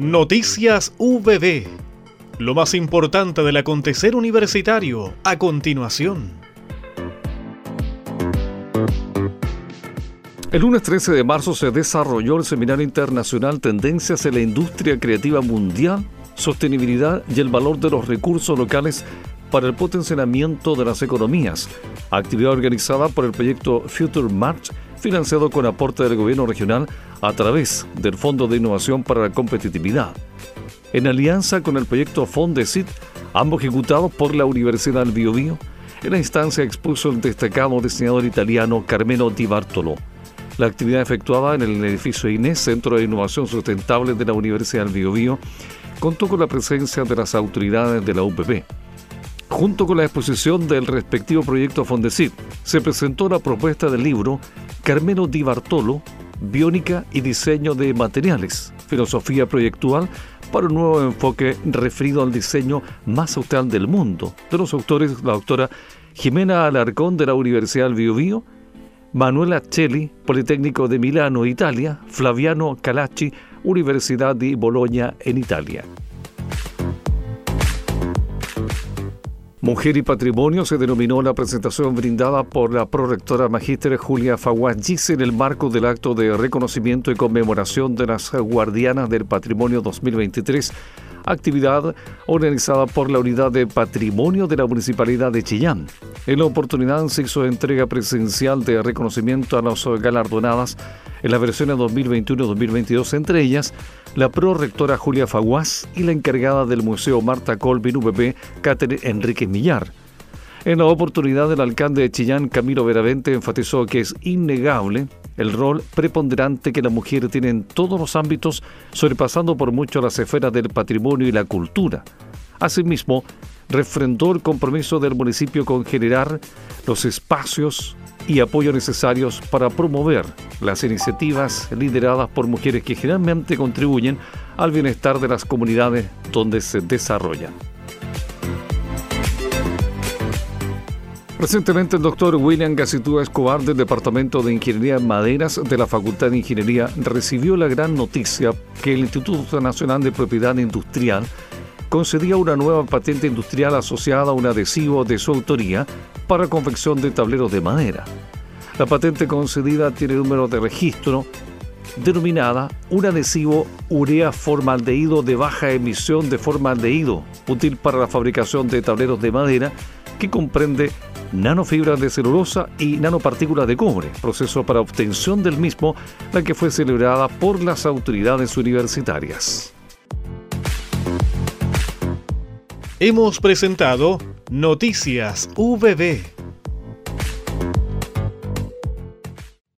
Noticias VB. Lo más importante del acontecer universitario a continuación. El lunes 13 de marzo se desarrolló el Seminario Internacional Tendencias en la Industria Creativa Mundial, Sostenibilidad y el Valor de los Recursos Locales para el Potenciamiento de las Economías, actividad organizada por el proyecto Future March, financiado con aporte del gobierno regional a través del Fondo de Innovación para la Competitividad. En alianza con el proyecto Fondesit, ambos ejecutados por la Universidad del Biobío, en la instancia expuso el destacado diseñador italiano Carmelo Di Bartolo. La actividad efectuada en el edificio INES, Centro de Innovación Sustentable de la Universidad del Biobío, contó con la presencia de las autoridades de la UPP. Junto con la exposición del respectivo proyecto Fondesit, se presentó la propuesta del libro Carmelo Di Bartolo, Biónica y Diseño de Materiales, Filosofía Proyectual para un nuevo enfoque referido al diseño más austral del mundo, de los autores la doctora Jimena Alarcón de la Universidad del Biobío, Manuela Celli, Politécnico de Milano, Italia, Flaviano Calacci, Universidad di Bologna en Italia. Mujer y Patrimonio se denominó la presentación brindada por la prorectora magíster Julia Faguagis en el marco del acto de reconocimiento y conmemoración de las Guardianas del Patrimonio 2023, actividad organizada por la Unidad de Patrimonio de la Municipalidad de Chillán. En la oportunidad se hizo entrega presencial de reconocimiento a las galardonadas en las versiones 2021-2022, entre ellas la prorectora Julia Faguás y la encargada del Museo Marta Colvin VP, Catherine Enrique Millar. En la oportunidad, el alcalde de Chillán, Camilo Veravente, enfatizó que es innegable el rol preponderante que la mujer tiene en todos los ámbitos, sobrepasando por mucho las esferas del patrimonio y la cultura. Asimismo, refrendó el compromiso del municipio con generar los espacios y apoyo necesarios para promover las iniciativas lideradas por mujeres que generalmente contribuyen al bienestar de las comunidades donde se desarrollan. Recientemente el doctor William Gacitúa Escobar del Departamento de Ingeniería en Maderas de la Facultad de Ingeniería recibió la gran noticia que el Instituto Nacional de Propiedad Industrial concedía una nueva patente industrial asociada a un adhesivo de su autoría para confección de tableros de madera. La patente concedida tiene número de registro denominada un adhesivo urea formaldehído de baja emisión de formaldehído, útil para la fabricación de tableros de madera que comprende nanofibras de celulosa y nanopartículas de cobre, proceso para obtención del mismo, la que fue celebrada por las autoridades universitarias. Hemos presentado Noticias VB